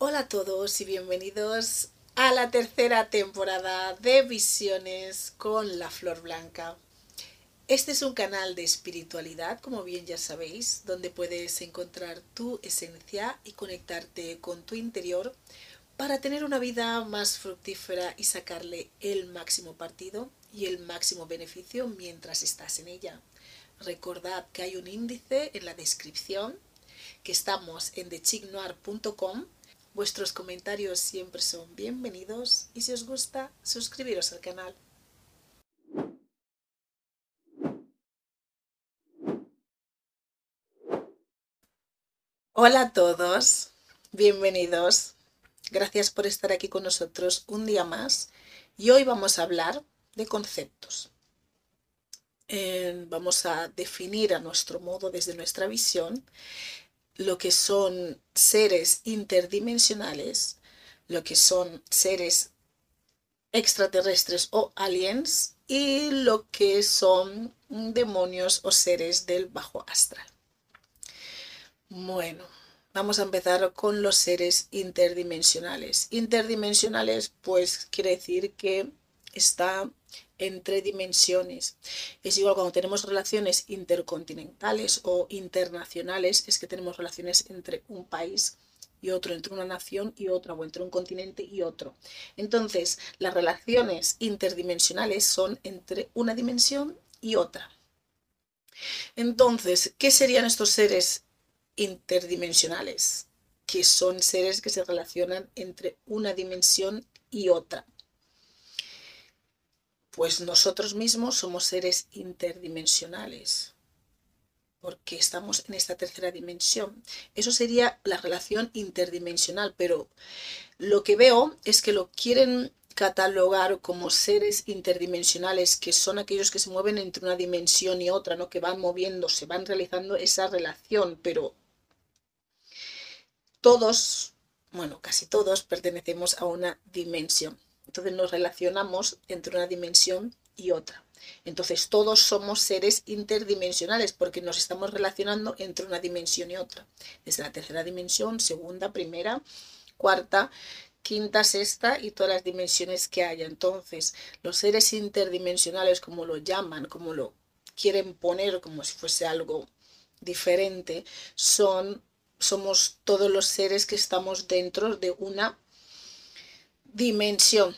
Hola a todos y bienvenidos a la tercera temporada de Visiones con la Flor Blanca. Este es un canal de espiritualidad, como bien ya sabéis, donde puedes encontrar tu esencia y conectarte con tu interior para tener una vida más fructífera y sacarle el máximo partido y el máximo beneficio mientras estás en ella. Recordad que hay un índice en la descripción, que estamos en thechignoir.com Vuestros comentarios siempre son bienvenidos y si os gusta, suscribiros al canal. Hola a todos, bienvenidos. Gracias por estar aquí con nosotros un día más y hoy vamos a hablar de conceptos. Eh, vamos a definir a nuestro modo, desde nuestra visión, lo que son seres interdimensionales, lo que son seres extraterrestres o aliens y lo que son demonios o seres del bajo astral. Bueno, vamos a empezar con los seres interdimensionales. Interdimensionales pues quiere decir que está entre dimensiones. Es igual cuando tenemos relaciones intercontinentales o internacionales, es que tenemos relaciones entre un país y otro, entre una nación y otra, o entre un continente y otro. Entonces, las relaciones interdimensionales son entre una dimensión y otra. Entonces, ¿qué serían estos seres interdimensionales? Que son seres que se relacionan entre una dimensión y otra pues nosotros mismos somos seres interdimensionales, porque estamos en esta tercera dimensión. Eso sería la relación interdimensional, pero lo que veo es que lo quieren catalogar como seres interdimensionales, que son aquellos que se mueven entre una dimensión y otra, ¿no? que van moviéndose, van realizando esa relación, pero todos, bueno, casi todos pertenecemos a una dimensión. Entonces nos relacionamos entre una dimensión y otra. Entonces todos somos seres interdimensionales porque nos estamos relacionando entre una dimensión y otra. Desde la tercera dimensión, segunda, primera, cuarta, quinta, sexta y todas las dimensiones que haya. Entonces los seres interdimensionales, como lo llaman, como lo quieren poner como si fuese algo diferente, son somos todos los seres que estamos dentro de una dimensión.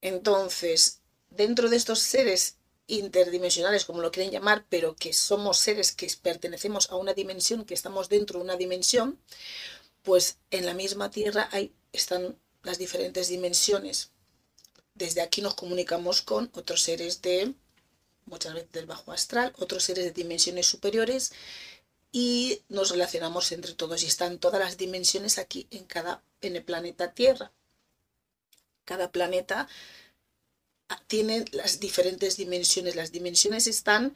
Entonces, dentro de estos seres interdimensionales, como lo quieren llamar, pero que somos seres que pertenecemos a una dimensión, que estamos dentro de una dimensión, pues en la misma Tierra hay, están las diferentes dimensiones. Desde aquí nos comunicamos con otros seres de, muchas veces del bajo astral, otros seres de dimensiones superiores y nos relacionamos entre todos y están todas las dimensiones aquí en cada en el planeta Tierra cada planeta tiene las diferentes dimensiones. Las dimensiones están,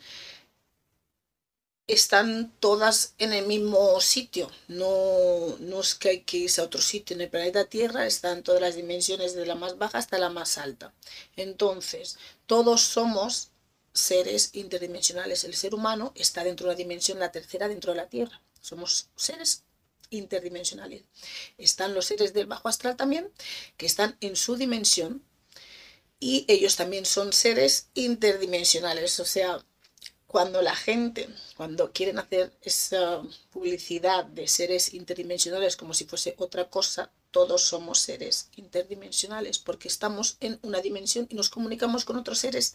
están todas en el mismo sitio. No, no es que hay que irse a otro sitio. En el planeta Tierra están todas las dimensiones de la más baja hasta la más alta. Entonces, todos somos seres interdimensionales. El ser humano está dentro de una dimensión, la tercera dentro de la Tierra. Somos seres interdimensionales. Están los seres del bajo astral también, que están en su dimensión, y ellos también son seres interdimensionales. O sea, cuando la gente, cuando quieren hacer esa publicidad de seres interdimensionales como si fuese otra cosa, todos somos seres interdimensionales porque estamos en una dimensión y nos comunicamos con otros seres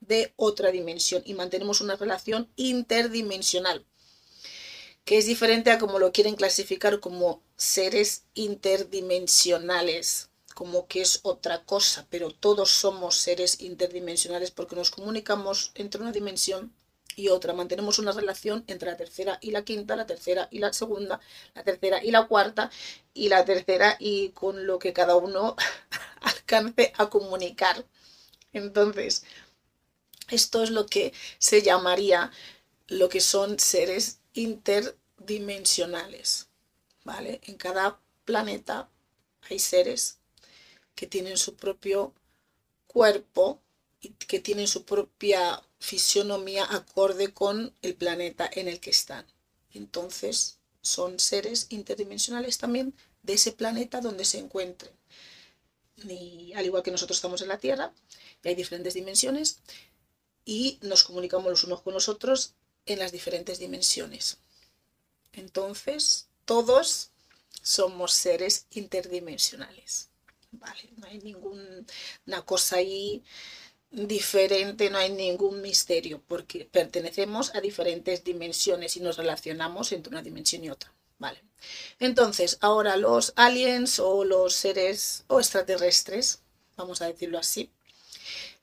de otra dimensión y mantenemos una relación interdimensional que es diferente a como lo quieren clasificar como seres interdimensionales, como que es otra cosa, pero todos somos seres interdimensionales porque nos comunicamos entre una dimensión y otra, mantenemos una relación entre la tercera y la quinta, la tercera y la segunda, la tercera y la cuarta y la tercera y con lo que cada uno alcance a comunicar. Entonces, esto es lo que se llamaría lo que son seres interdimensionales, ¿vale? En cada planeta hay seres que tienen su propio cuerpo y que tienen su propia fisionomía acorde con el planeta en el que están. Entonces, son seres interdimensionales también de ese planeta donde se encuentren. Y al igual que nosotros estamos en la Tierra, y hay diferentes dimensiones, y nos comunicamos los unos con los otros en las diferentes dimensiones. Entonces, todos somos seres interdimensionales. Vale, no hay ninguna cosa ahí diferente, no hay ningún misterio, porque pertenecemos a diferentes dimensiones y nos relacionamos entre una dimensión y otra. Vale. Entonces, ahora los aliens o los seres o extraterrestres, vamos a decirlo así,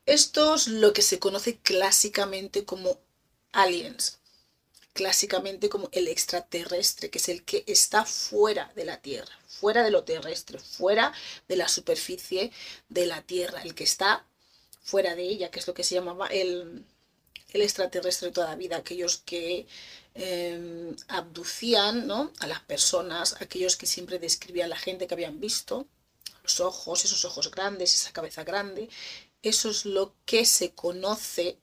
esto es lo que se conoce clásicamente como aliens, clásicamente como el extraterrestre, que es el que está fuera de la Tierra, fuera de lo terrestre, fuera de la superficie de la Tierra, el que está fuera de ella, que es lo que se llamaba el, extraterrestre de toda vida, aquellos que em, abducían a las personas, aquellos que siempre describían a la gente que habían visto, los ojos, esos ojos grandes, esa cabeza grande, eso es lo que se conoce,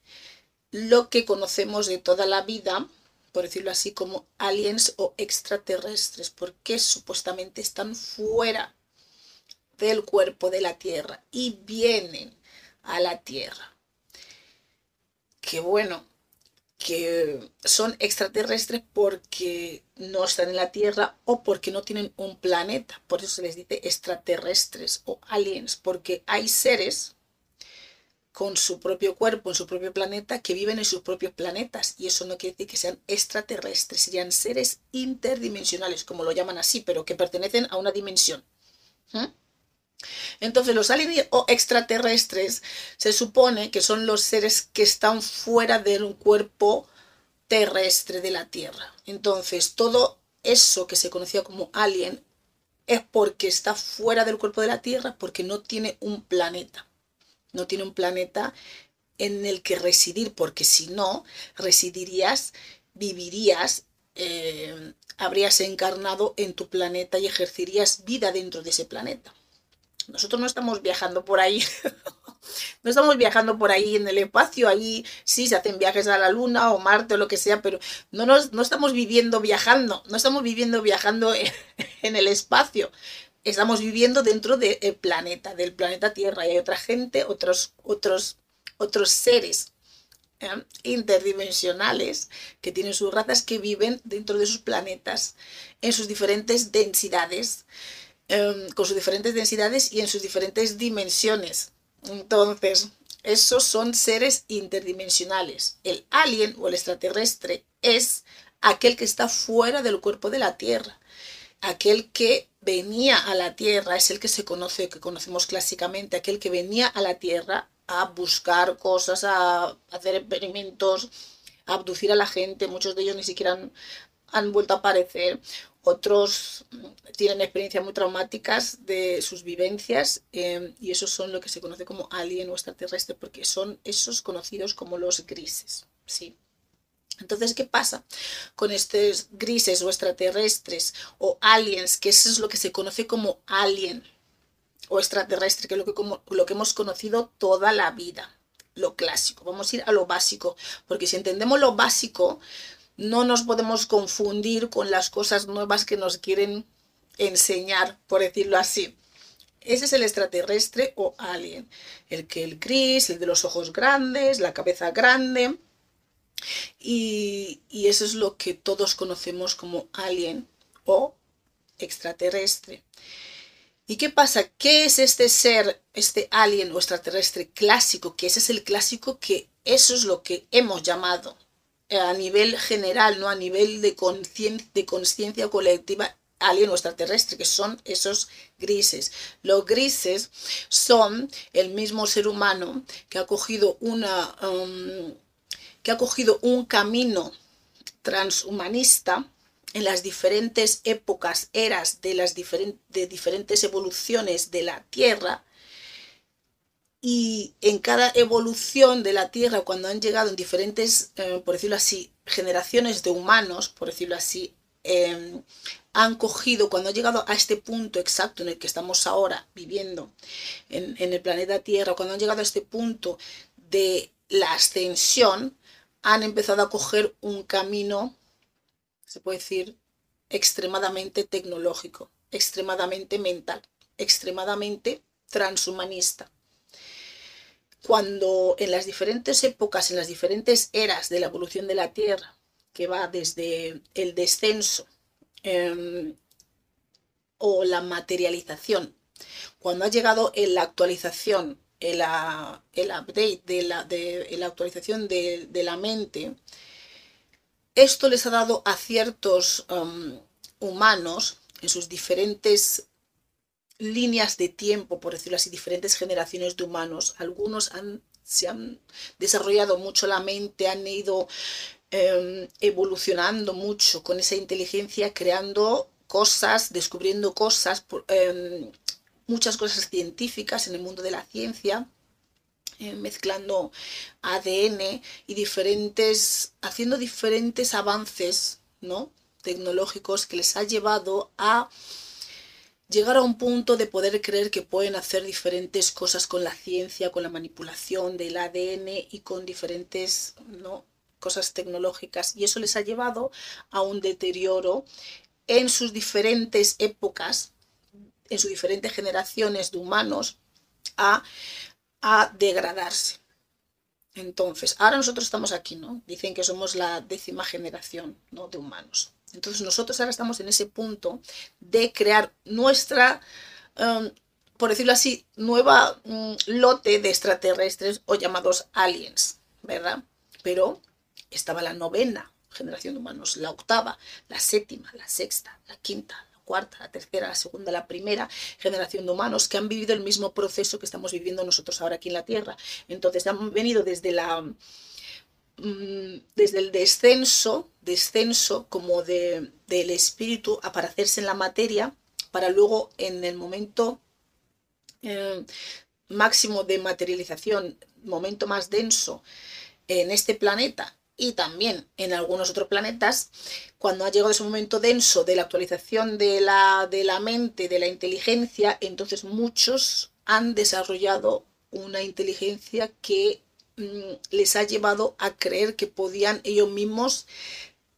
lo que conocemos de toda la vida, por decirlo así, como aliens o extraterrestres, porque supuestamente están fuera del cuerpo de la Tierra y vienen a la Tierra. Que bueno, que son extraterrestres porque no están en la Tierra o porque no tienen un planeta. Por eso se les dice extraterrestres o aliens, porque hay seres con su propio cuerpo en su propio planeta que viven en sus propios planetas. Y eso no quiere decir que sean extraterrestres, serían seres interdimensionales, como lo llaman así, pero que pertenecen a una dimensión. ¿Mm? Entonces los aliens o extraterrestres se supone que son los seres que están fuera de un cuerpo terrestre de la Tierra. Entonces todo eso que se conocía como alien es porque está fuera del cuerpo de la Tierra, porque no tiene un planeta no tiene un planeta en el que residir, porque si no, residirías, vivirías, eh, habrías encarnado en tu planeta y ejercerías vida dentro de ese planeta. Nosotros no estamos viajando por ahí, no estamos viajando por ahí en el espacio, ahí sí se hacen viajes a la Luna o Marte o lo que sea, pero no, nos, no estamos viviendo viajando, no estamos viviendo viajando en el espacio, estamos viviendo dentro del planeta, del planeta Tierra, y hay otra gente, otros, otros, otros seres ¿eh? interdimensionales que tienen sus razas que viven dentro de sus planetas en sus diferentes densidades, em, con sus diferentes densidades y en sus diferentes dimensiones. Entonces, esos son seres interdimensionales. El alien o el extraterrestre es aquel que está fuera del cuerpo de la Tierra, aquel que venía a la tierra, es el que se conoce, que conocemos clásicamente, aquel que venía a la tierra a buscar cosas, a hacer experimentos, a abducir a la gente, muchos de ellos ni siquiera han, vuelto a aparecer, otros tienen experiencias muy traumáticas de sus vivencias em, y esos son lo que se conoce como alien o extraterrestre porque son esos conocidos como los grises, ¿sí? Entonces, ¿qué pasa con estos grises o extraterrestres o aliens? Que eso es lo que se conoce como alien o extraterrestre, que es lo que, hemos conocido toda la vida, lo clásico. Vamos a ir a lo básico, porque si entendemos lo básico, no nos podemos confundir con las cosas nuevas que nos quieren enseñar, por decirlo así. Ese es el extraterrestre o alien. El que el gris, el de los ojos grandes, la cabeza grande y, eso es lo que todos conocemos como alien o extraterrestre. ¿Y qué pasa? ¿Qué es este ser, este alien o extraterrestre clásico? Que ese es el clásico que eso es lo que hemos llamado eh, a nivel general, no a nivel de conciencia colectiva, alien o extraterrestre, que son esos grises. Los grises son el mismo ser humano que ha cogido una... Um, que ha cogido un camino transhumanista en las diferentes épocas, eras de las de diferentes evoluciones de la Tierra, y en cada evolución de la Tierra, cuando han llegado en diferentes, eh, por decirlo así, generaciones de humanos, por decirlo así, em, han cogido, cuando han llegado a este punto exacto en el que estamos ahora viviendo en, en el planeta Tierra, cuando han llegado a este punto de la ascensión, han empezado a coger un camino, se puede decir, extremadamente tecnológico, extremadamente mental, extremadamente transhumanista. Cuando en las diferentes épocas, en las diferentes eras de la evolución de la Tierra, que va desde el descenso em, o la materialización, cuando ha llegado en la actualización, el, el update de la, de, la actualización de, la mente, esto les ha dado a ciertos em, humanos en sus diferentes líneas de tiempo, por decirlo así, diferentes generaciones de humanos. Algunos se han desarrollado mucho la mente, han ido em, evolucionando mucho con esa inteligencia, creando cosas, descubriendo cosas, em, muchas cosas científicas en el mundo de la ciencia. Eh, mezclando ADN y diferentes, haciendo diferentes avances ¿no? tecnológicos que les ha llevado a llegar a un punto de poder creer que pueden hacer diferentes cosas con la ciencia, con la manipulación del ADN y con diferentes ¿no? cosas tecnológicas. Y eso les ha llevado a un deterioro en sus diferentes épocas, en sus diferentes generaciones de humanos, a, degradarse. Entonces, ahora nosotros estamos aquí, ¿no? Dicen que somos la décima generación ¿no? de humanos. Entonces nosotros ahora estamos en ese punto de crear nuestra, um, por decirlo así, nueva mm, lote de extraterrestres o llamados aliens, ¿verdad? Pero estaba la novena generación de humanos, la octava, la séptima, la sexta, la quinta, cuarta, la tercera, la segunda, la primera generación de humanos que han vivido el mismo proceso que estamos viviendo nosotros ahora aquí en la Tierra. Entonces han venido desde la Mm, desde el descenso, descenso como de, del espíritu a parecerse en la materia, para luego en el momento eh, máximo de materialización, momento más denso en este planeta y también en algunos otros planetas, cuando ha llegado ese momento denso de la actualización de la, de la mente, de la inteligencia, entonces muchos han desarrollado una inteligencia que Mm, les ha llevado a creer que podían ellos mismos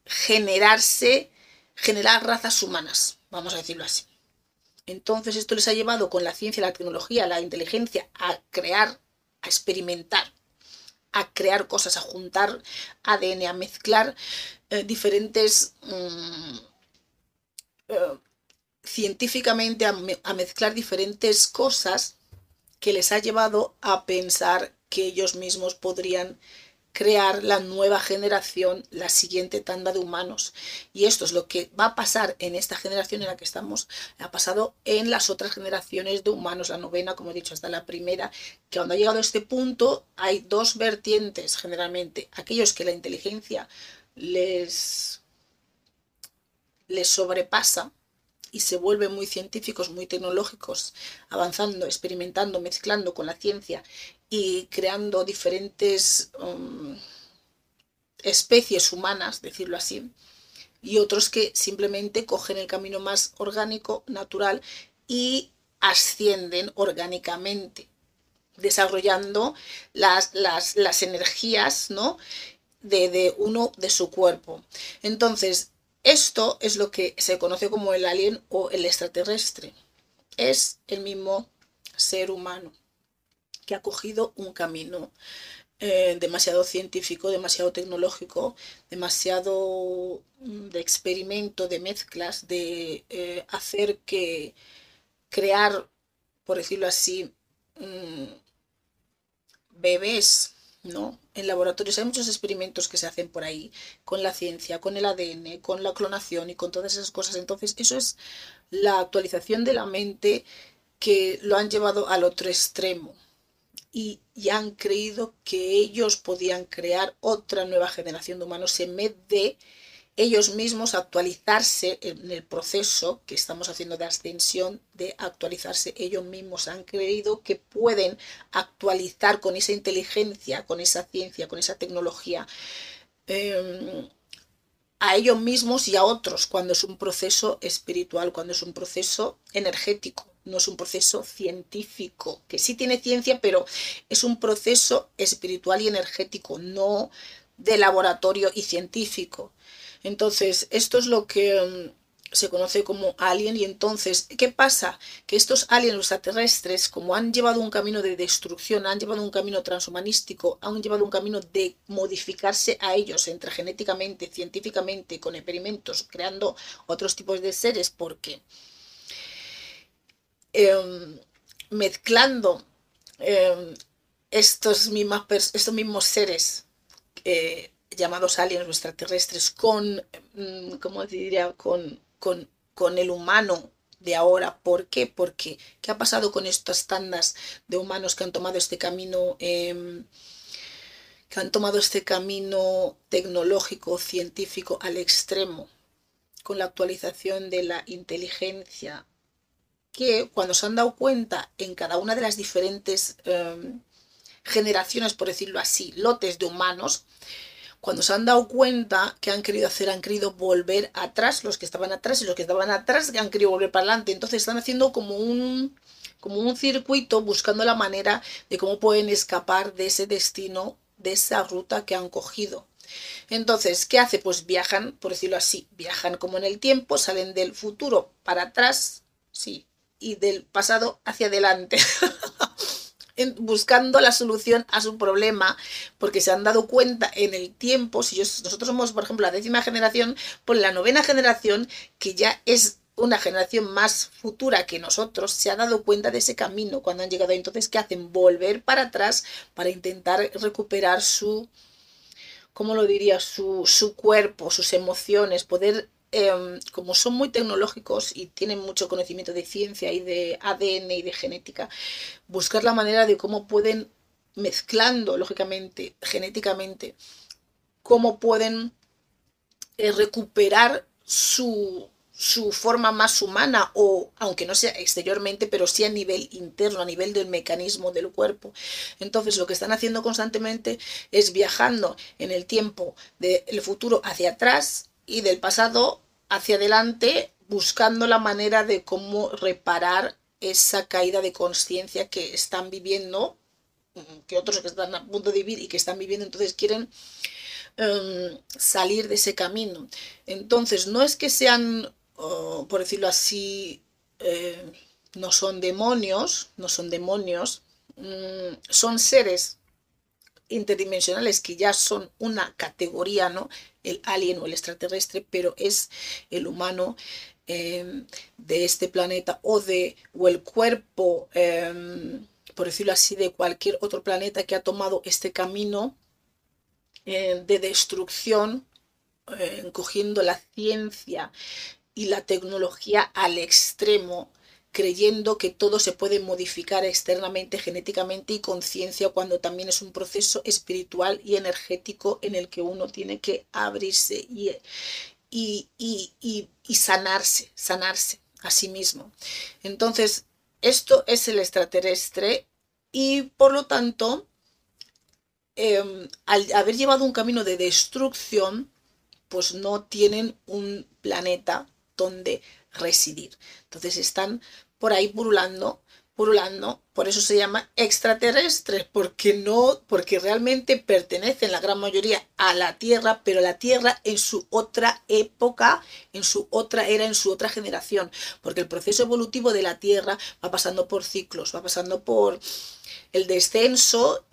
generarse, generar razas humanas, vamos a decirlo así. Entonces esto les ha llevado con la ciencia, la tecnología, la inteligencia a crear, a experimentar, a crear cosas, a juntar ADN, a mezclar eh, diferentes... Mm, eh, científicamente a mezclar diferentes cosas que les ha llevado a pensar que ellos mismos podrían crear la nueva generación, la siguiente tanda de humanos. Y esto es lo que va a pasar en esta generación en la que estamos, ha pasado en las otras generaciones de humanos, la novena, como he dicho, hasta la primera, que cuando ha llegado a este punto hay dos vertientes generalmente, aquellos que la inteligencia les, les sobrepasa y se vuelven muy científicos, muy tecnológicos, avanzando, experimentando, mezclando con la ciencia y creando diferentes um, especies humanas, decirlo así, y otros que simplemente cogen el camino más orgánico, natural y ascienden orgánicamente, desarrollando las, las, energías ¿no? de, de uno de su cuerpo. Entonces, esto es lo que se conoce como el alien o el extraterrestre. Es el mismo ser humano que ha cogido un camino eh, demasiado científico, demasiado tecnológico, demasiado mm, de experimento, de mezclas, de eh, hacer que crear, por decirlo así, mm, bebés ¿no? En laboratorios hay muchos experimentos que se hacen por ahí con la ciencia, con el ADN, con la clonación y con todas esas cosas. Entonces, eso es la actualización de la mente que lo han llevado al otro extremo y, y han creído que ellos podían crear otra nueva generación de humanos en vez de ellos mismos actualizarse en el proceso que estamos haciendo de ascensión, de actualizarse ellos mismos. Han creído que pueden actualizar con esa inteligencia, con esa ciencia, con esa tecnología. Em, a ellos mismos y a otros cuando es un proceso espiritual, cuando es un proceso energético, no es un proceso científico, que sí tiene ciencia, pero es un proceso espiritual y energético, no de laboratorio y científico. Entonces, esto es lo que, se conoce como alien y entonces, ¿qué pasa? Que estos aliens extraterrestres, como han llevado un camino de destrucción, han llevado un camino transhumanístico, han llevado un camino de modificarse a ellos entre genéticamente, científicamente, con experimentos, creando otros tipos de seres, porque em, mezclando em, estos, mismos seres eh, llamados aliens extraterrestres con, mm, ¿cómo diría? Con el humano de ahora. ¿Por qué? Porque ¿qué ha pasado con estas tandas de humanos que han tomado este camino? Em, que han tomado este camino tecnológico, científico al extremo, con la actualización de la inteligencia, que cuando se han dado cuenta en cada una de las diferentes em, generaciones, por decirlo así, lotes de humanos, cuando se han dado cuenta que han querido hacer, han querido volver atrás, los que estaban atrás y los que estaban atrás han querido volver para adelante. Entonces están haciendo como un, como un circuito buscando la manera de cómo pueden escapar de ese destino, de esa ruta que han cogido. Entonces, ¿qué hace? Pues viajan, por decirlo así, viajan como en el tiempo, salen del futuro para atrás, sí, y del pasado hacia adelante. buscando la solución a su problema, porque se han dado cuenta en el tiempo, si nosotros somos, por ejemplo, la décima generación, por la novena generación, que ya es una generación más futura que nosotros, se ha dado cuenta de ese camino cuando han llegado. Entonces, ¿qué hacen? Volver para atrás para intentar recuperar su, ¿cómo lo diría? Su, su cuerpo, sus emociones, poder Em, como son muy tecnológicos y tienen mucho conocimiento de ciencia y de ADN y de genética, buscar la manera de cómo pueden, mezclando lógicamente, genéticamente, cómo pueden eh, recuperar su, su forma más humana o aunque no sea exteriormente, pero sí a nivel interno, a nivel del mecanismo del cuerpo. Entonces lo que están haciendo constantemente es viajando en el tiempo del futuro hacia atrás y del pasado hacia adelante buscando la manera de cómo reparar esa caída de conciencia que están viviendo, que otros que están a punto de vivir y que están viviendo, entonces quieren em, salir de ese camino. Entonces, no es que sean, por decirlo así, eh, no son demonios, no son demonios, mm, son seres interdimensionales que ya son una categoría, ¿no? El alien o el extraterrestre, pero es el humano em, de este planeta o de o el cuerpo, em, por decirlo así, de cualquier otro planeta que ha tomado este camino eh, de destrucción, eh, cogiendo la ciencia y la tecnología al extremo creyendo que todo se puede modificar externamente, genéticamente y conciencia, cuando también es un proceso espiritual y energético en el que uno tiene que abrirse y, y, sanarse, sanarse a sí mismo. Entonces, esto es el extraterrestre y por lo tanto, em, al haber llevado un camino de destrucción, pues no tienen un planeta donde residir. Entonces están por ahí purulando, purulando, por eso se llama extraterrestres, porque no, porque realmente pertenecen la gran mayoría a la Tierra, pero la Tierra en su otra época, en su otra era, en su otra generación, porque el proceso evolutivo de la Tierra va pasando por ciclos, va pasando por el descenso,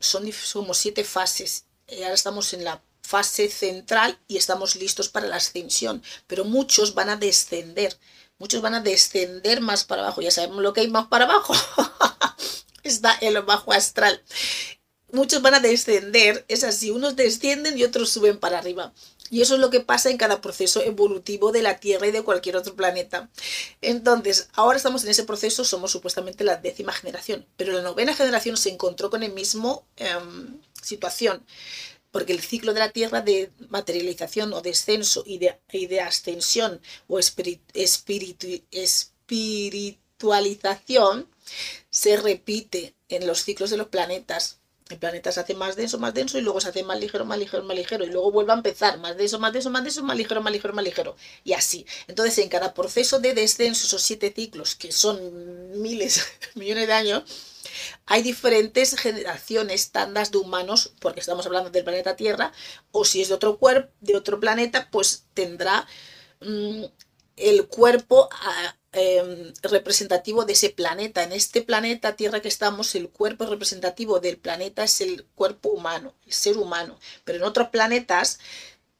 son como siete fases. Ahora estamos en la fase central y estamos listos para la ascensión, pero muchos van a descender, muchos van a descender más para abajo, ya sabemos lo que hay más para abajo, está el bajo astral. Muchos van a descender, es así, unos descienden y otros suben para arriba. Y eso es lo que pasa en cada proceso evolutivo de la Tierra y de cualquier otro planeta. Entonces, ahora estamos en ese proceso, somos supuestamente la décima generación, pero la novena generación se encontró con el mismo em, situación porque el ciclo de la Tierra de materialización o descenso y de, ascensión o espiritualización se repite en los ciclos de los planetas. El planeta se hace más denso, más denso y luego se hace más ligero, más ligero, más ligero y luego vuelve a empezar más denso, más denso, más denso, más ligero, más ligero, más ligero y así. Entonces en cada proceso de descenso, esos siete ciclos que son miles, millones de años, hay diferentes generaciones, tandas de humanos, porque estamos hablando del planeta Tierra, o si es de otro cuerpo, de otro planeta, pues tendrá mm, el cuerpo ah, em, representativo de ese planeta. En este planeta Tierra que estamos, el cuerpo representativo del planeta es el cuerpo humano, el ser humano. Pero en otros planetas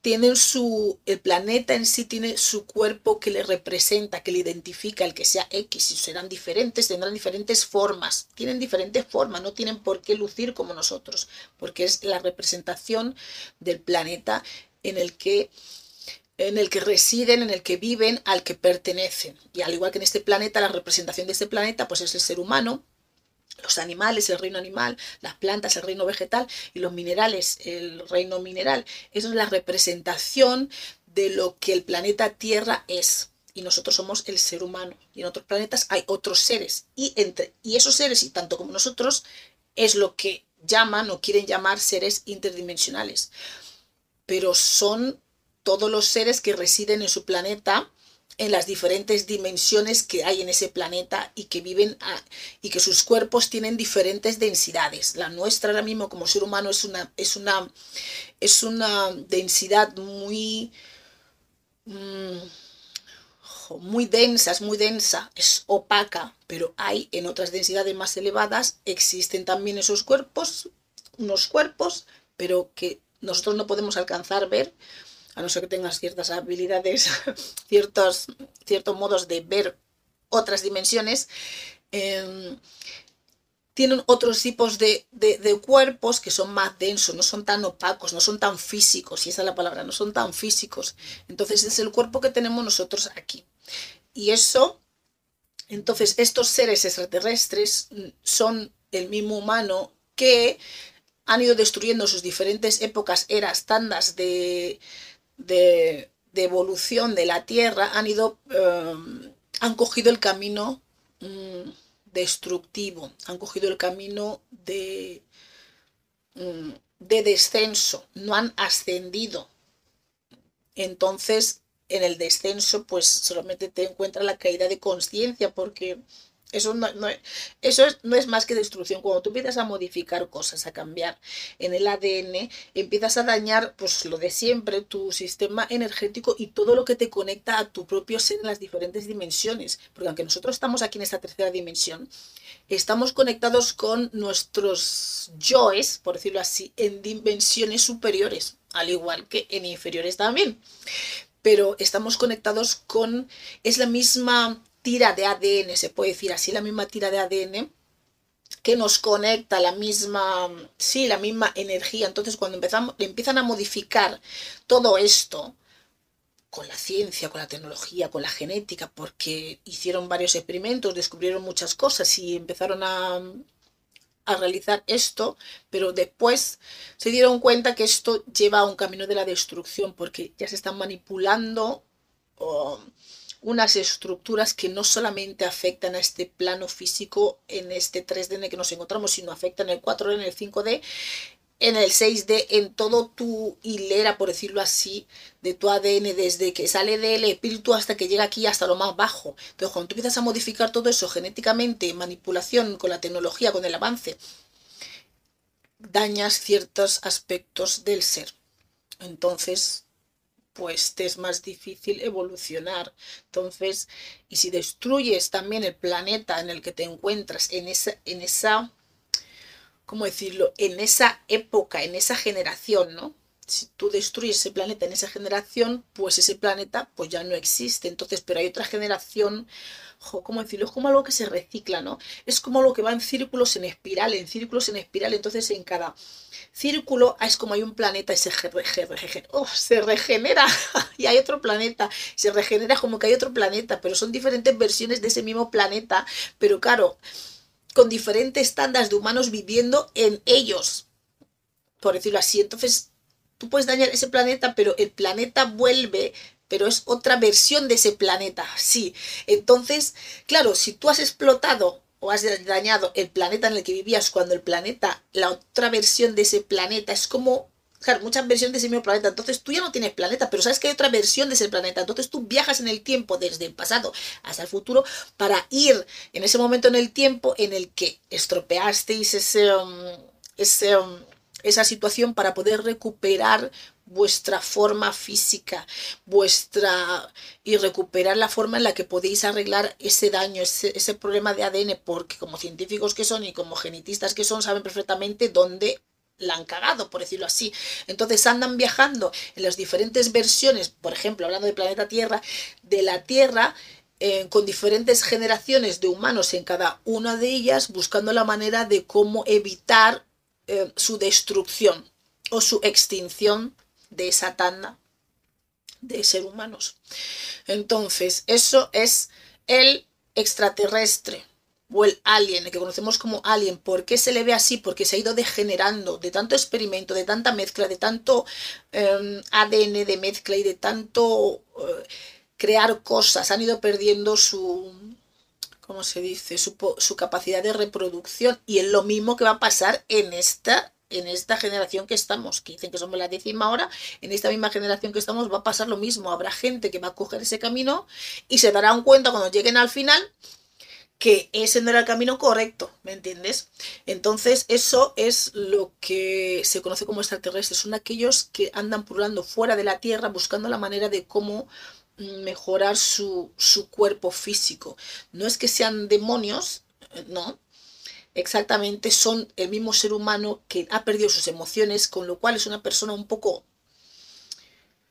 tienen su, el planeta en sí tiene su cuerpo que le representa, que le identifica, el que sea X, y serán diferentes, tendrán diferentes formas, tienen diferentes formas, no tienen por qué lucir como nosotros, porque es la representación del planeta en el que en el que residen, en el que viven, al que pertenecen. Y al igual que en este planeta, la representación de este planeta pues es el ser humano, los animales, el reino animal, las plantas, el reino vegetal y los minerales, el reino mineral. Eso es la representación de lo que el planeta Tierra es. Y nosotros somos el ser humano. Y en otros planetas hay otros seres. Y, entre, y esos seres, y tanto como nosotros, es lo que llaman o quieren llamar seres interdimensionales. Pero son todos los seres que residen en su planeta en las diferentes dimensiones que hay en ese planeta y que viven y que sus cuerpos tienen diferentes densidades. La nuestra ahora mismo como ser humano es una, es una, es una densidad muy, mm, muy densa, es muy densa, es opaca, pero hay en otras densidades más elevadas, existen también esos cuerpos, unos cuerpos, pero que nosotros no podemos alcanzar ver a no ser que tengas ciertas habilidades, ciertos, ciertos modos de ver otras dimensiones, em, tienen otros tipos de, cuerpos que son más densos, no son tan opacos, no son tan físicos, y esa es la palabra, no son tan físicos. Entonces es el cuerpo que tenemos nosotros aquí. Y eso, entonces estos seres extraterrestres son el mismo humano que han ido destruyendo sus diferentes épocas, eras, tandas de, de, evolución de la Tierra han ido, em, han cogido el camino mm, destructivo, han cogido el camino de, mm, de descenso, no han ascendido. Entonces, en el descenso, pues solamente te encuentra la caída de conciencia, porque eso no, no es más que destrucción. Cuando tú empiezas a modificar cosas, a cambiar en el ADN, empiezas a dañar pues lo de siempre, tu sistema energético y todo lo que te conecta a tu propio ser en las diferentes dimensiones. Porque aunque nosotros estamos aquí en esta tercera dimensión, estamos conectados con nuestros yoes, por decirlo así, en dimensiones superiores, al igual que en inferiores también. Pero estamos conectados con, es la misma tira de ADN, se puede decir así, la misma tira de ADN que nos conecta la misma, sí, la misma energía. Entonces, cuando empezamos, empiezan a modificar todo esto con la ciencia, con la tecnología, con la genética, porque hicieron varios experimentos, descubrieron muchas cosas y empezaron a, a realizar esto, pero después se dieron cuenta que esto lleva a un camino de la destrucción, porque ya se están manipulando unas estructuras que no solamente afectan a este plano físico en este 3D en el que nos encontramos, sino afectan el 4D, en el 5D, en el 6D, en todo tu hilera, por decirlo así, de tu ADN, desde que sale del espíritu hasta que llega aquí, hasta lo más bajo. Entonces, cuando tú empiezas a modificar todo eso genéticamente, manipulación con la tecnología, con el avance, dañas ciertos aspectos del ser. Entonces, pues te es más difícil evolucionar. Entonces, y si destruyes también el planeta en el que te encuentras, en esa, en esa, ¿cómo decirlo? En esa época, en esa generación, ¿no? Si tú destruyes ese planeta en esa generación, pues ese planeta pues ya no existe. Entonces, pero hay otra generación ¿cómo decirlo? Es como algo que se recicla, ¿no? Es como algo que va en círculos en espiral, en círculos en espiral. Entonces, en cada círculo es como hay un planeta y se, se regenera y hay otro planeta. Se regenera como que hay otro planeta, pero son diferentes versiones de ese mismo planeta. Pero claro, con diferentes tandas de humanos viviendo en ellos, por decirlo así. Entonces, tú puedes dañar ese planeta, pero el planeta vuelve pero es otra versión de ese planeta, sí. Entonces, claro, si tú has explotado o has dañado el planeta en el que vivías cuando el planeta, la otra versión de ese planeta es como, claro, muchas versiones de ese mismo planeta, entonces tú ya no tienes planeta, pero sabes que hay otra versión de ese planeta, entonces tú viajas en el tiempo desde el pasado hasta el futuro para ir en ese momento en el tiempo en el que estropeasteis ese, um, ese, um, esa situación para poder recuperar vuestra forma física, vuestra y recuperar la forma en la que podéis arreglar ese daño, ese, ese problema de ADN, porque como científicos que son y como genetistas que son, saben perfectamente dónde la han cagado, por decirlo así. Entonces andan viajando en las diferentes versiones, por ejemplo, hablando del planeta Tierra, de la Tierra, eh, con diferentes generaciones de humanos en cada una de ellas, buscando la manera de cómo evitar eh, su destrucción o su extinción de esa tanda de ser humanos. Entonces, eso es el extraterrestre o el alien, el que conocemos como alien. ¿Por qué se le ve así? Porque se ha ido degenerando de tanto experimento, de tanta mezcla, de tanto em, ADN de mezcla y de tanto eh, crear cosas. Han ido perdiendo su, ¿cómo se dice? Su, su capacidad de reproducción. Y es lo mismo que va a pasar en esta en esta generación que estamos, que dicen que somos la décima hora, en esta misma generación que estamos va a pasar lo mismo. Habrá gente que va a coger ese camino y se darán cuenta cuando lleguen al final que ese no era el camino correcto, ¿me entiendes? Entonces, eso es lo que se conoce como extraterrestres. Son aquellos que andan pululando fuera de la Tierra buscando la manera de cómo mejorar su, su cuerpo físico. No es que sean demonios, eh, no, exactamente son el mismo ser humano que ha perdido sus emociones, con lo cual es una persona un poco,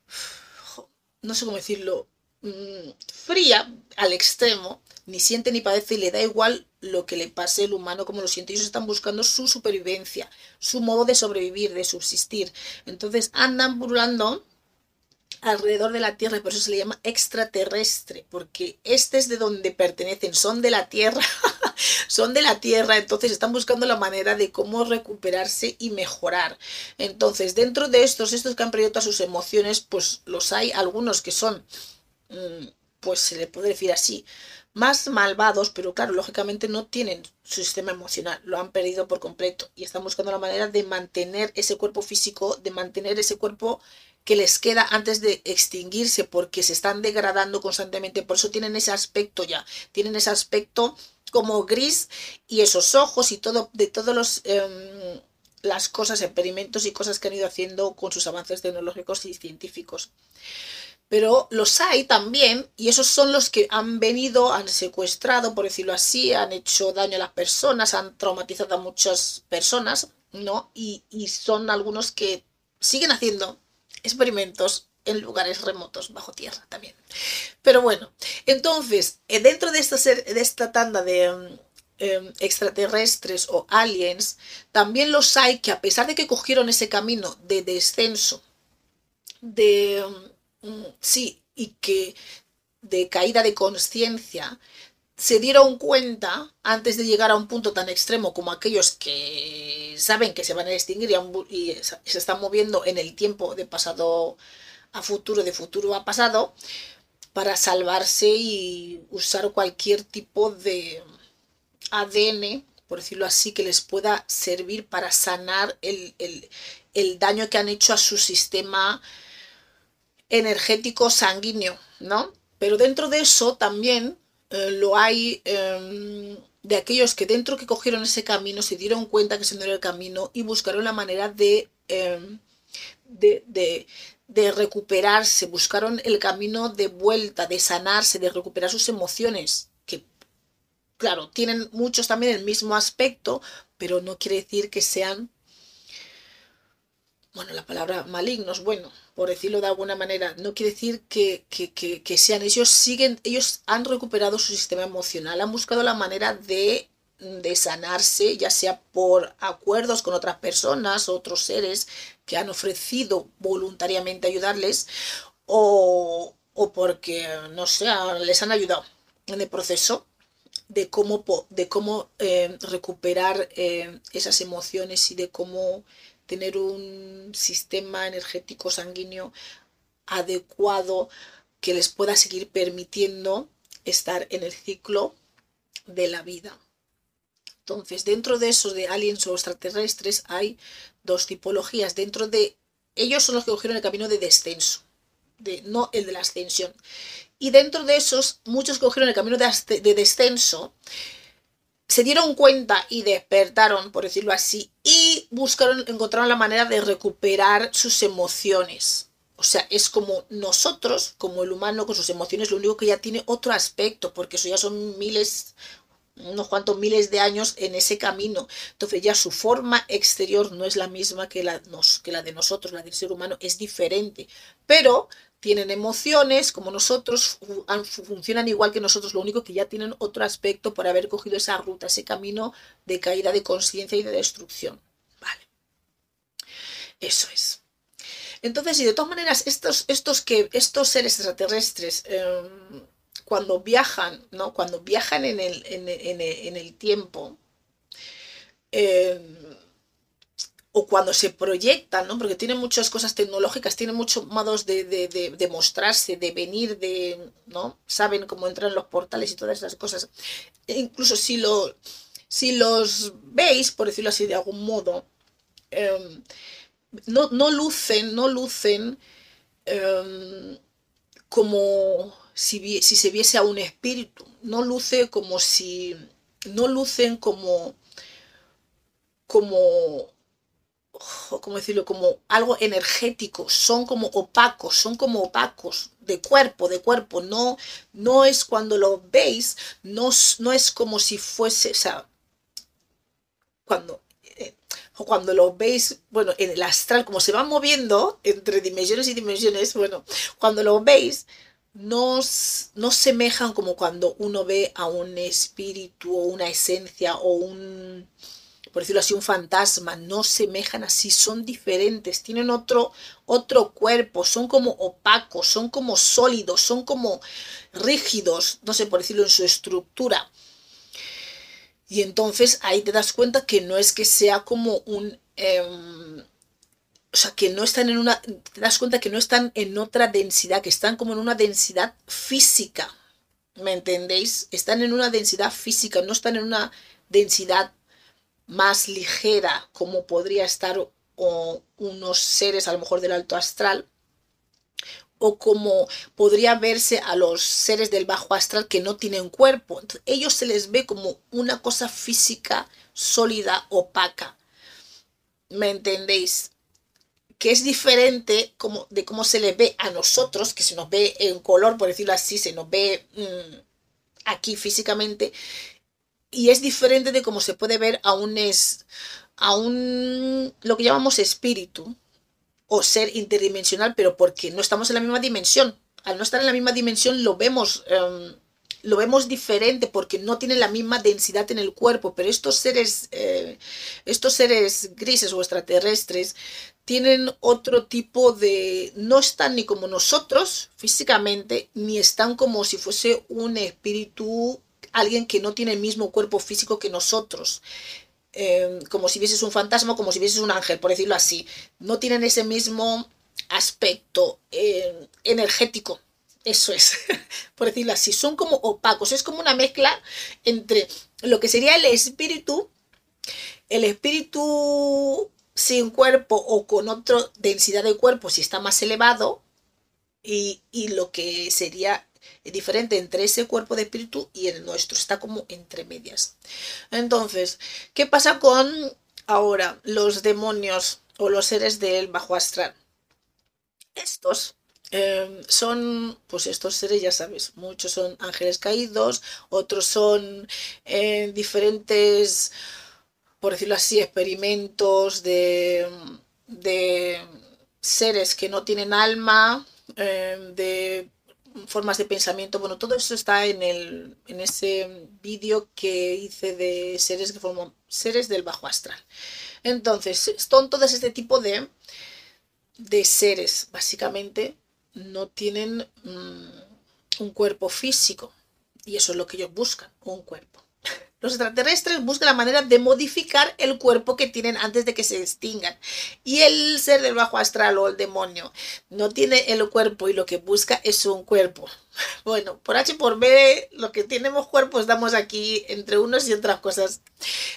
no sé cómo decirlo, mm, fría al extremo, ni siente ni padece y le da igual lo que le pase el humano como lo siente. Ellos están buscando su supervivencia, su modo de sobrevivir, de subsistir. Entonces andan burlando alrededor de la Tierra por eso se le llama extraterrestre, porque este es de donde pertenecen, son de la Tierra, son de la Tierra, entonces están buscando la manera de cómo recuperarse y mejorar. Entonces, dentro de estos, estos que han perdido todas sus emociones, pues los hay algunos que son, mm, pues se le puede decir así, más malvados, pero claro, lógicamente no tienen su sistema emocional, lo han perdido por completo y están buscando la manera de mantener ese cuerpo físico, de mantener ese cuerpo que les queda antes de extinguirse porque se están degradando constantemente, por eso tienen ese aspecto ya, tienen ese aspecto como gris y esos ojos y todo de todos los em, las cosas, experimentos y cosas que han ido haciendo con sus avances tecnológicos y científicos pero los hay también y esos son los que han venido, han secuestrado, por decirlo así, han hecho daño a las personas, han traumatizado a muchas personas, ¿no? Y, son algunos que siguen haciendo experimentos en lugares remotos, bajo tierra también. Pero bueno, entonces, eh, dentro de esta, de esta tanda de em, em, extraterrestres o aliens, también los hay que a pesar de que cogieron ese camino de descenso, de Mm, sí, y que de caída de conciencia se dieron cuenta antes de llegar a un punto tan extremo como aquellos que saben que se van a extinguir y, se están moviendo en el tiempo de pasado a futuro, de futuro a pasado, para salvarse y usar cualquier tipo de ADN, por decirlo así, que les pueda servir para sanar el, el daño que han hecho a su sistema energético sanguíneo, ¿no? Pero dentro de eso también eh, lo hay em, de aquellos que dentro que cogieron ese camino se dieron cuenta que ese no era el camino y buscaron la manera de, em, de, de, de recuperarse, buscaron el camino de vuelta, de sanarse, de recuperar sus emociones, que claro, tienen muchos también el mismo aspecto, pero no quiere decir que sean, bueno, la palabra malignos, bueno, por decirlo de alguna manera, no quiere decir que, sean ellos, siguen, ellos han recuperado su sistema emocional, han buscado la manera de, de sanarse, ya sea por acuerdos con otras personas, otros seres que han ofrecido voluntariamente ayudarles, o, o porque, no sé, les han ayudado en el proceso de cómo, de cómo eh, recuperar eh, esas emociones y de cómo tener un sistema energético sanguíneo adecuado que les pueda seguir permitiendo estar en el ciclo de la vida. Entonces, dentro de esos de aliens o extraterrestres hay dos tipologías. Dentro de ellos son los que cogieron el camino de descenso, de, no el de la ascensión. Y dentro de esos, muchos cogieron el camino de, de descenso se dieron cuenta y despertaron, por decirlo así, y buscaron, encontraron la manera de recuperar sus emociones. O sea, es como nosotros, como el humano con sus emociones, lo único que ya tiene otro aspecto, porque eso ya son miles, unos cuantos miles de años en ese camino. Entonces ya su forma exterior no es la misma que la, que la de nosotros, la del ser humano, es diferente. Pero tienen emociones como nosotros, funcionan igual que nosotros, lo único que ya tienen otro aspecto por haber cogido esa ruta, ese camino de caída de conciencia y de destrucción. Eso es. Entonces, y de todas maneras, estos, estos, que, estos seres extraterrestres, em, cuando viajan, ¿no? Cuando viajan en el, en, el tiempo, em, o cuando se proyectan, ¿no? Porque tienen muchas cosas tecnológicas, tienen muchos modos de, de, mostrarse, de venir, de, ¿no? Saben cómo entran en los portales y todas esas cosas. E incluso si, lo, si los veis, por decirlo así de algún modo, em, no, no, lucen, no lucen em, como si, si se viese a un espíritu, no luce como si, no lucen como, como ¿cómo decirlo? Como algo energético, son como opacos, son como opacos de cuerpo, de cuerpo, no, no es cuando lo veis, no, no es como si fuese, o sea, cuando, eh, cuando lo veis, bueno, en el astral, como se va moviendo entre dimensiones y dimensiones, bueno, cuando lo veis, no, no semejan como cuando uno ve a un espíritu o una esencia o un por decirlo así, un fantasma, no semejan así, son diferentes, tienen otro, otro cuerpo, son como opacos, son como sólidos, son como rígidos, no sé, por decirlo en su estructura. Y entonces ahí te das cuenta que no es que sea como un... Em, o sea, que no están en una... Te das cuenta que no están en otra densidad, que están como en una densidad física. ¿Me entendéis? Están en una densidad física, no están en una densidad más ligera como podría estar o unos seres a lo mejor del alto astral o como podría verse a los seres del bajo astral que no tienen cuerpo. ellos se les ve como una cosa física sólida, opaca. ¿Me entendéis? Que es diferente como, de cómo se le ve a nosotros, que se nos ve en color, por decirlo así, se nos ve mm, aquí físicamente, y es diferente de cómo se puede ver a un, es, a un lo que llamamos espíritu o ser interdimensional, pero porque no estamos en la misma dimensión. Al no estar en la misma dimensión lo vemos, em, lo vemos diferente porque no tiene la misma densidad en el cuerpo, pero estos seres, eh, estos seres grises o extraterrestres tienen otro tipo de... no están ni como nosotros físicamente, ni están como si fuese un espíritu alguien que no tiene el mismo cuerpo físico que nosotros. Em, como si vieses un fantasma, como si vieses un ángel, por decirlo así. No tienen ese mismo aspecto em, energético. Eso es, por decirlo así. Son como opacos. Es como una mezcla entre lo que sería el espíritu, el espíritu sin cuerpo o con otra densidad de cuerpo si está más elevado, y, y lo que sería es diferente entre ese cuerpo de espíritu y el nuestro, está como entre medias. Entonces, ¿qué pasa con ahora los demonios o los seres del bajo astral? Estos em, son, pues estos seres, ya sabes, muchos son ángeles caídos, otros son eh, diferentes, por decirlo así, experimentos de, de seres que no tienen alma, em, de formas de pensamiento. Bueno, todo eso está en, el, en ese vídeo que hice de seres que forman seres del bajo astral. Entonces, son todos este tipo de, de seres, básicamente, no tienen mm, un cuerpo físico. Y eso es lo que ellos buscan, un cuerpo. Los extraterrestres buscan la manera de modificar el cuerpo que tienen antes de que se extingan. Y el ser del bajo astral o el demonio no tiene el cuerpo y lo que busca es un cuerpo. Bueno, por H por B, lo que tenemos cuerpo estamos aquí entre unos y otras cosas.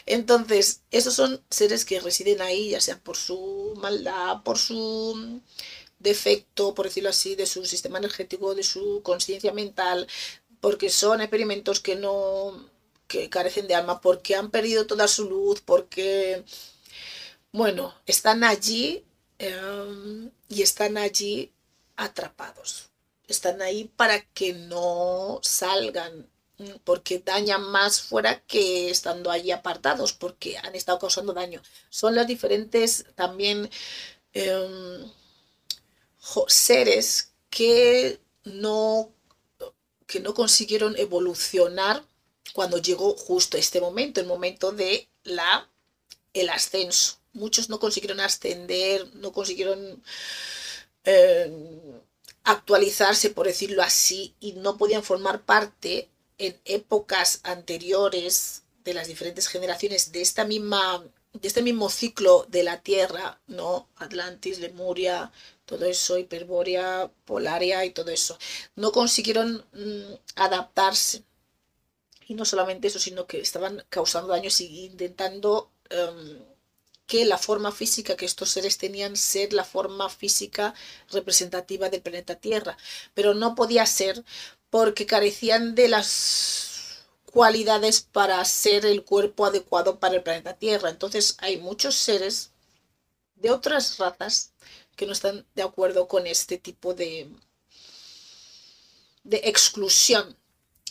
Entonces, esos son seres que residen ahí, ya sea por su maldad, por su defecto, por decirlo así, de su sistema energético, de su conciencia mental, porque son experimentos que no que carecen de alma, porque han perdido toda su luz, porque bueno, están allí em, y están allí atrapados. Están ahí para que no salgan, porque dañan más fuera que estando allí apartados, porque han estado causando daño. Son las diferentes también em, seres que no, que no consiguieron evolucionar cuando llegó justo este momento, el momento de la, el ascenso. Muchos no consiguieron ascender, no consiguieron eh, actualizarse, por decirlo así, y no podían formar parte en épocas anteriores de las diferentes generaciones de esta misma de este mismo ciclo de la Tierra, ¿no? Atlantis, Lemuria, todo eso, Hiperbórea, Polaria y todo eso. No consiguieron mm, adaptarse. Y no solamente eso, sino que estaban causando daños y intentando em, que la forma física que estos seres tenían ser la forma física representativa del planeta Tierra. Pero no podía ser porque carecían de las cualidades para ser el cuerpo adecuado para el planeta Tierra. Entonces hay muchos seres de otras razas que no están de acuerdo con este tipo de, de exclusión.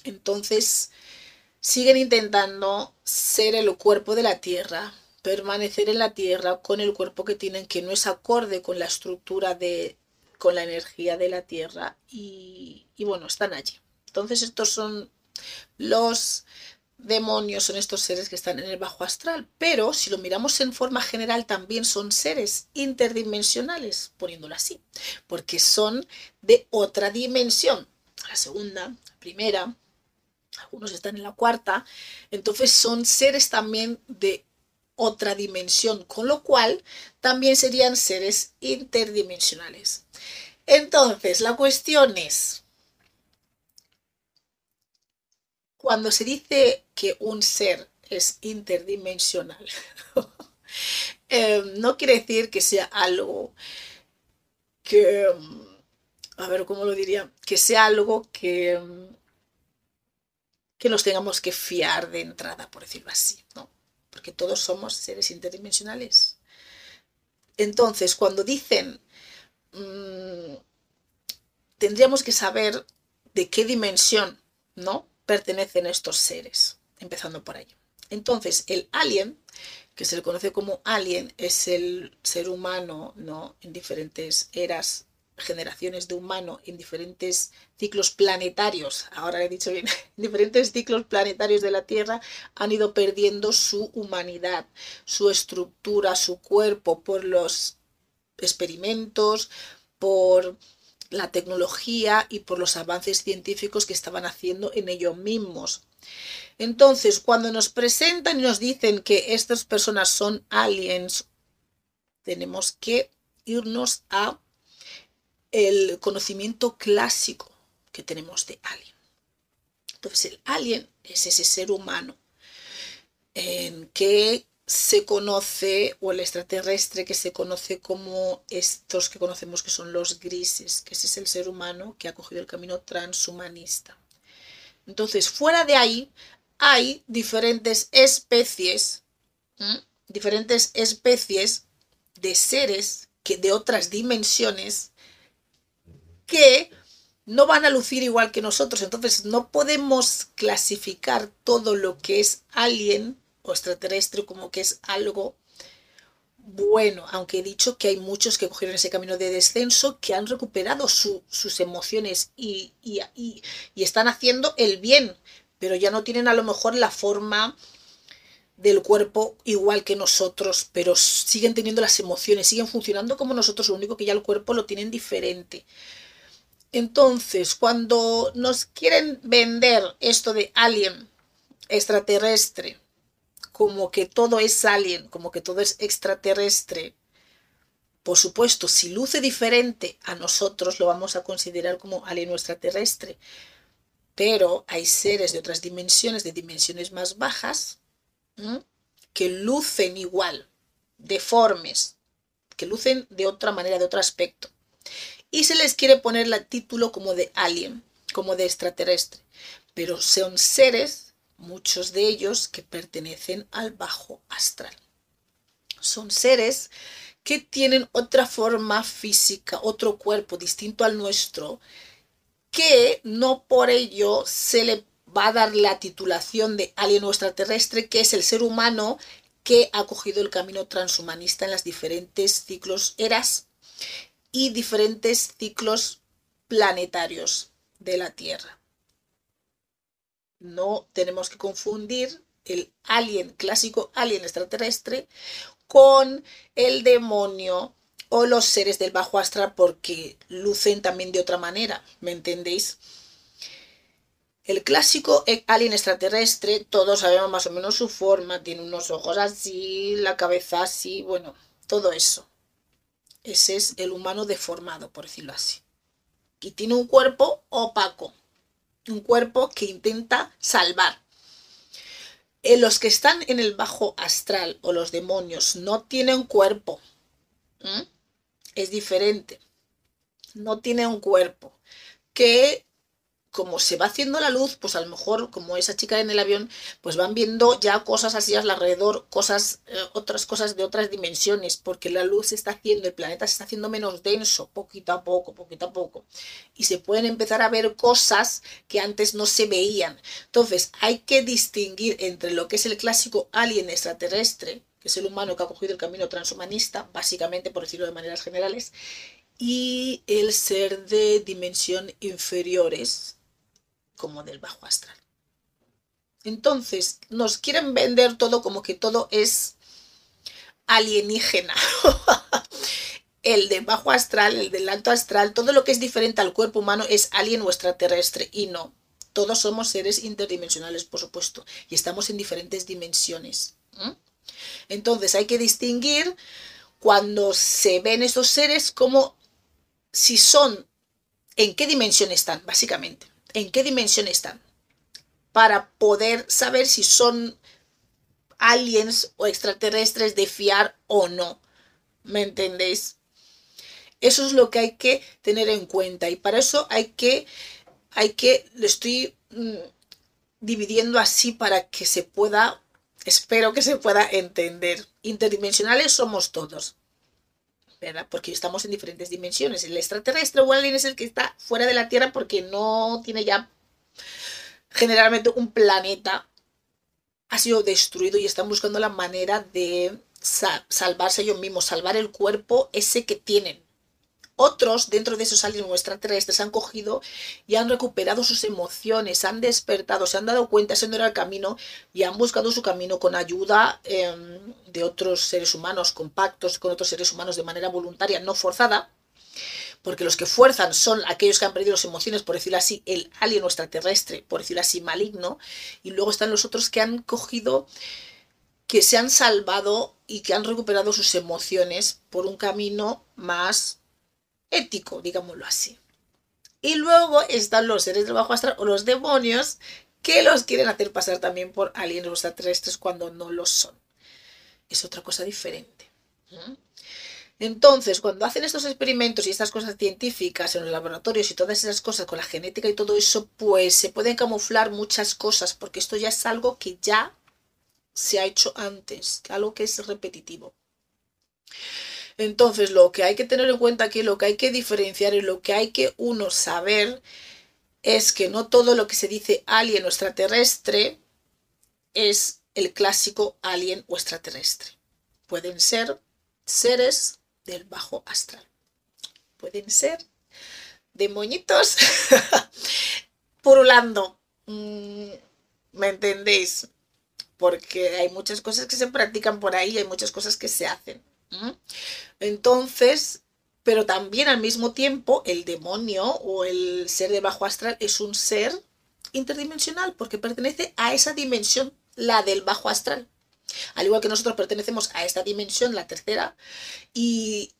Entonces siguen intentando ser el cuerpo de la Tierra permanecer en la Tierra con el cuerpo que tienen que no es acorde con la estructura de, con la energía de la Tierra y, y bueno, están allí. Entonces estos son los demonios, son estos seres que están en el bajo astral, pero si lo miramos en forma general también son seres interdimensionales, poniéndolo así, porque son de otra dimensión, la segunda, la primera, algunos están en la cuarta, entonces son seres también de otra dimensión, con lo cual también serían seres interdimensionales. Entonces, la cuestión es, cuando se dice que un ser es interdimensional, em, no quiere decir que sea algo que, a ver, ¿cómo lo diría? Que sea algo que, que nos tengamos que fiar de entrada, por decirlo así, ¿no? porque todos somos seres interdimensionales. Entonces, cuando dicen, mm, tendríamos que saber de qué dimensión ¿no? pertenecen estos seres, empezando por ahí. Entonces, el alien, que se le conoce como alien, es el ser humano ¿no? en diferentes eras generaciones de humano en diferentes ciclos planetarios, ahora he dicho bien, en diferentes ciclos planetarios de la Tierra han ido perdiendo su humanidad, su estructura, su cuerpo por los experimentos, por la tecnología y por los avances científicos que estaban haciendo en ellos mismos. Entonces, cuando nos presentan y nos dicen que estas personas son aliens, tenemos que irnos a el conocimiento clásico que tenemos de alien. Entonces el alien es ese ser humano en que se conoce, o el extraterrestre que se conoce como estos que conocemos que son los grises, que ese es el ser humano que ha cogido el camino transhumanista. Entonces, fuera de ahí hay diferentes especies, diferentes especies de seres que de otras dimensiones que no van a lucir igual que nosotros. Entonces no podemos clasificar todo lo que es alien o extraterrestre como que es algo bueno, aunque he dicho que hay muchos que cogieron ese camino de descenso, que han recuperado sus emociones y, y, están haciendo el bien, pero ya no tienen a lo mejor la forma del cuerpo igual que nosotros, pero siguen teniendo las emociones, siguen funcionando como nosotros, lo único que ya el cuerpo lo tienen diferente. Entonces, cuando nos quieren vender esto de alien extraterrestre, como que todo es alien, como que todo es extraterrestre, por supuesto, si luce diferente a nosotros, lo vamos a considerar como alien extraterrestre. Pero hay seres de otras dimensiones, de dimensiones más bajas, que lucen igual, deformes, que lucen de otra manera, de otro aspecto y se les quiere poner el título como de alien, como de extraterrestre, pero son seres, muchos de ellos, que pertenecen al bajo astral. son seres que tienen otra forma física, otro cuerpo distinto al nuestro, que no por ello se le va a dar la titulación de alien o extraterrestre, que es el ser humano que ha cogido el camino transhumanista en las diferentes ciclos eras y diferentes ciclos planetarios de la Tierra. No tenemos que confundir el alien clásico, alien extraterrestre, con el demonio o los seres del bajo astral porque lucen también de otra manera, ¿me entendéis? El clásico alien extraterrestre, todos sabemos más o menos su forma, tiene unos ojos así, la cabeza así, bueno, todo eso. Ese es el humano deformado, por decirlo así. Y tiene un cuerpo opaco, un cuerpo que intenta salvar. En los que están en el bajo astral o los demonios no tienen cuerpo. Es diferente. No tiene un cuerpo. Que como se va haciendo la luz, pues a lo mejor, como esa chica en el avión, pues van viendo ya cosas así alrededor, cosas, eh, otras cosas de otras dimensiones, porque la luz se está haciendo, el planeta se está haciendo menos denso, poquito a poco, poquito a poco. Y se pueden empezar a ver cosas que antes no se veían. Entonces, hay que distinguir entre lo que es el clásico alien extraterrestre, que es el humano que ha cogido el camino transhumanista, básicamente, por decirlo de maneras generales, y el ser de dimensión inferiores, como del bajo astral. Entonces, nos quieren vender todo como que todo es alienígena. el de bajo astral, el del alto astral, todo lo que es diferente al cuerpo humano es alien o extraterrestre. Y no, todos somos seres interdimensionales, por supuesto, y estamos en diferentes dimensiones. Entonces, hay que distinguir cuando se ven estos seres como si son, en qué dimensión están, básicamente en qué dimensión están para poder saber si son aliens o extraterrestres de fiar o no. ¿Me entendéis? Eso es lo que hay que tener en cuenta y para eso hay que, hay que, lo estoy mm, dividiendo así para que se pueda, espero que se pueda entender. Interdimensionales somos todos. Porque estamos en diferentes dimensiones. El extraterrestre o es el que está fuera de la Tierra porque no tiene ya generalmente un planeta ha sido destruido y están buscando la manera de salvarse ellos mismos, salvar el cuerpo ese que tienen. Otros dentro de esos aliens extraterrestres han cogido y han recuperado sus emociones, han despertado, se han dado cuenta, ese no era el camino y han buscado su camino con ayuda em, de otros seres humanos, con pactos con otros seres humanos de manera voluntaria, no forzada, porque los que fuerzan son aquellos que han perdido las emociones, por decirlo así, el alien extraterrestre, por decirlo así, maligno, y luego están los otros que han cogido, que se han salvado y que han recuperado sus emociones por un camino más ético, digámoslo así. Y luego están los seres del bajo astral o los demonios que los quieren hacer pasar también por aliens extraterrestres cuando no lo son. Es otra cosa diferente. Entonces, cuando hacen estos experimentos y estas cosas científicas en los laboratorios y todas esas cosas con la genética y todo eso, pues se pueden camuflar muchas cosas, porque esto ya es algo que ya se ha hecho antes, algo que es repetitivo. Entonces, lo que hay que tener en cuenta aquí, lo que hay que diferenciar y lo que hay que uno saber es que no todo lo que se dice alien o extraterrestre es el clásico alien o extraterrestre. Pueden ser seres del bajo astral. Pueden ser demonitos purulando. Mm, ¿Me entendéis? Porque hay muchas cosas que se practican por ahí, hay muchas cosas que se hacen. Entonces, pero también al mismo tiempo el demonio o el ser de bajo astral es un ser interdimensional porque pertenece a esa dimensión, la del bajo astral. Al igual que nosotros pertenecemos a esta dimensión, la tercera, y,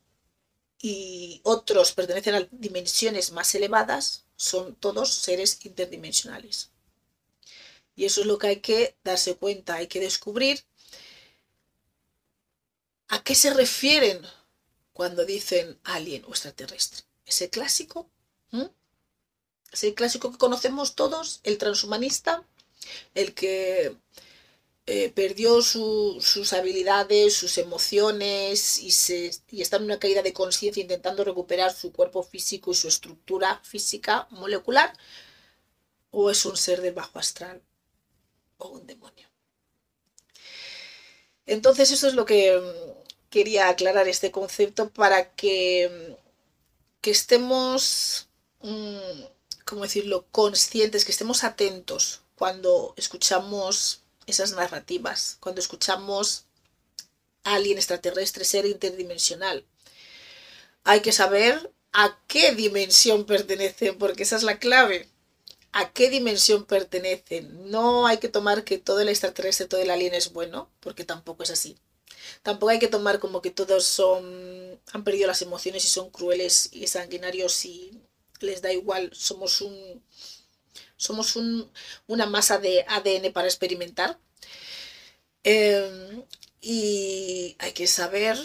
y otros pertenecen a dimensiones más elevadas, son todos seres interdimensionales. Y eso es lo que hay que darse cuenta, hay que descubrir ¿A qué se refieren cuando dicen alien o extraterrestre? ¿Ese clásico? ¿Mm? ¿Ese clásico que conocemos todos? ¿El transhumanista? ¿El que eh, perdió sus habilidades, sus emociones y, y está en una caída de conciencia intentando recuperar su cuerpo físico y su estructura física molecular, o es un ser del bajo astral o un demonio. Entonces eso es lo que quería aclarar este concepto para que, mm, que estemos, mm, ¿cómo decirlo?, conscientes, que estemos atentos cuando escuchamos esas narrativas, cuando escuchamos a alguien extraterrestre, ser interdimensional. Hay que saber a qué dimensión pertenecen, porque esa es la clave. ¿A qué dimensión pertenecen? No hay que tomar que todo el extraterrestre, todo el alien es bueno, porque tampoco es así. Tampoco hay que tomar como que todos son han perdido las emociones y son crueles y sanguinarios y les da igual, somos un somos una masa de ADN para experimentar. Em, y hay que saber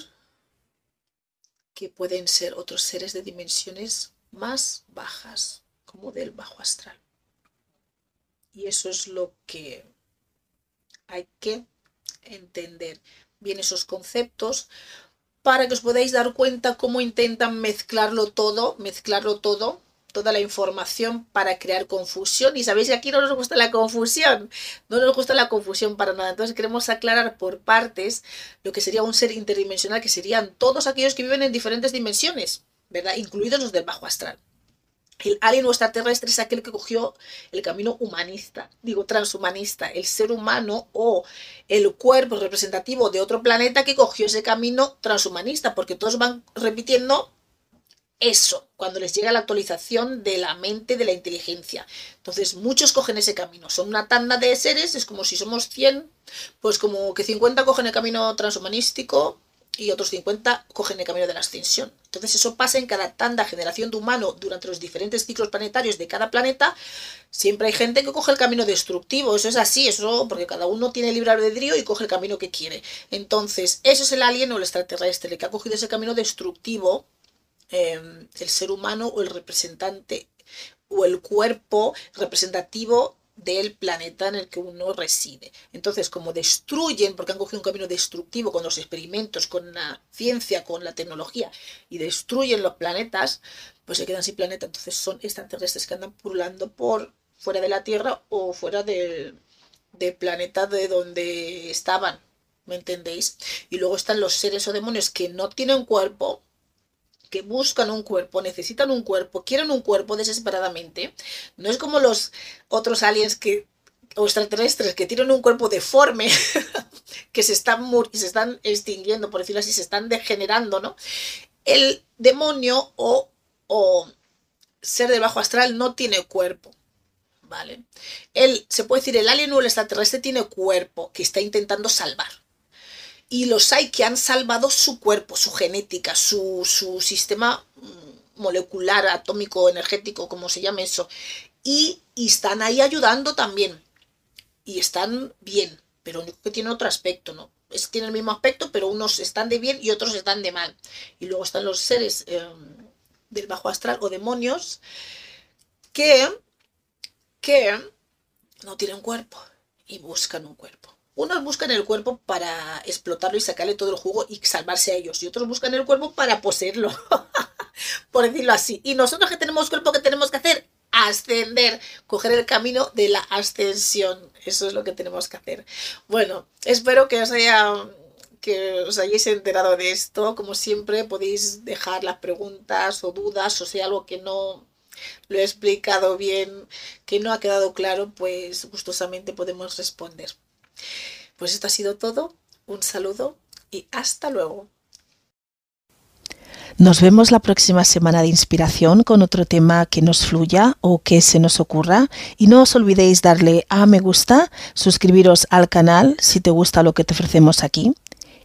que pueden ser otros seres de dimensiones más bajas, como del bajo astral. Y eso es lo que hay que entender bien esos conceptos para que os podáis dar cuenta cómo intentan mezclarlo todo, mezclarlo todo toda la información para crear confusión. Y sabéis que aquí no nos gusta la confusión, no nos gusta la confusión para nada. Entonces queremos aclarar por partes lo que sería un ser interdimensional, que serían todos aquellos que viven en diferentes dimensiones, ¿verdad? Incluidos los del bajo astral. El alien o extraterrestre es aquel que cogió el camino humanista, digo transhumanista, el ser humano o el cuerpo representativo de otro planeta que cogió ese camino transhumanista, porque todos van repitiendo eso, cuando les llega la actualización de la mente, de la inteligencia. Entonces, muchos cogen ese camino. Son una tanda de seres, es como si somos 100, pues como que 50 cogen el camino transhumanístico y otros 50 cogen el camino de la ascensión. Entonces, eso pasa en cada tanda, generación de humano, durante los diferentes ciclos planetarios de cada planeta. Siempre hay gente que coge el camino destructivo. Eso es así, eso porque cada uno tiene libre albedrío y coge el camino que quiere. Entonces, eso es el alien o el extraterrestre, que ha cogido ese camino destructivo Em, el ser humano o el representante o el cuerpo representativo del planeta en el que uno reside. Entonces, como destruyen, porque han cogido un camino destructivo con los experimentos, con la ciencia, con la tecnología, y destruyen los planetas, pues se quedan sin planeta. Entonces son extraterrestres que andan pululando por fuera de la Tierra o fuera del, del planeta de donde estaban. ¿Me entendéis? Y luego están los seres o demonios que no tienen cuerpo, que buscan un cuerpo, necesitan un cuerpo, quieren un cuerpo desesperadamente. No es como los otros aliens que o extraterrestres que tienen un cuerpo deforme, que se están, se están extinguiendo, por decirlo así, se están degenerando, ¿no? El demonio o, o ser de bajo astral no tiene cuerpo. ¿Vale? Él, se puede decir, el alien o el extraterrestre tiene cuerpo que está intentando salvar y los hay que han salvado su cuerpo, su genética, su, sistema mm, molecular, atómico, energético, como se llame eso. Y, están ahí ayudando también. Y están bien, pero único que tiene otro aspecto, ¿no? Es, tiene el mismo aspecto, pero unos están de bien y otros están de mal. Y luego están los seres em, del bajo astral o demonios que, que no tienen cuerpo y buscan un cuerpo. Unos buscan el cuerpo para explotarlo y sacarle todo el jugo y salvarse a ellos. Y otros buscan el cuerpo para poseerlo. Por decirlo así. Y nosotros que tenemos cuerpo, ¿qué tenemos que hacer? Ascender, coger el camino de la ascensión. Eso es lo que tenemos que hacer. Bueno, espero que os haya que os hayáis enterado de esto. Como siempre, podéis dejar las preguntas o dudas o sea algo que no lo he explicado bien, que no ha quedado claro, pues gustosamente podemos responder. Pues esto ha sido todo. Un saludo y hasta luego. Nos vemos la próxima semana de inspiración con otro tema que nos fluya o que se nos ocurra. Y no os olvidéis darle a me gusta, suscribiros al canal si te gusta lo que te ofrecemos aquí.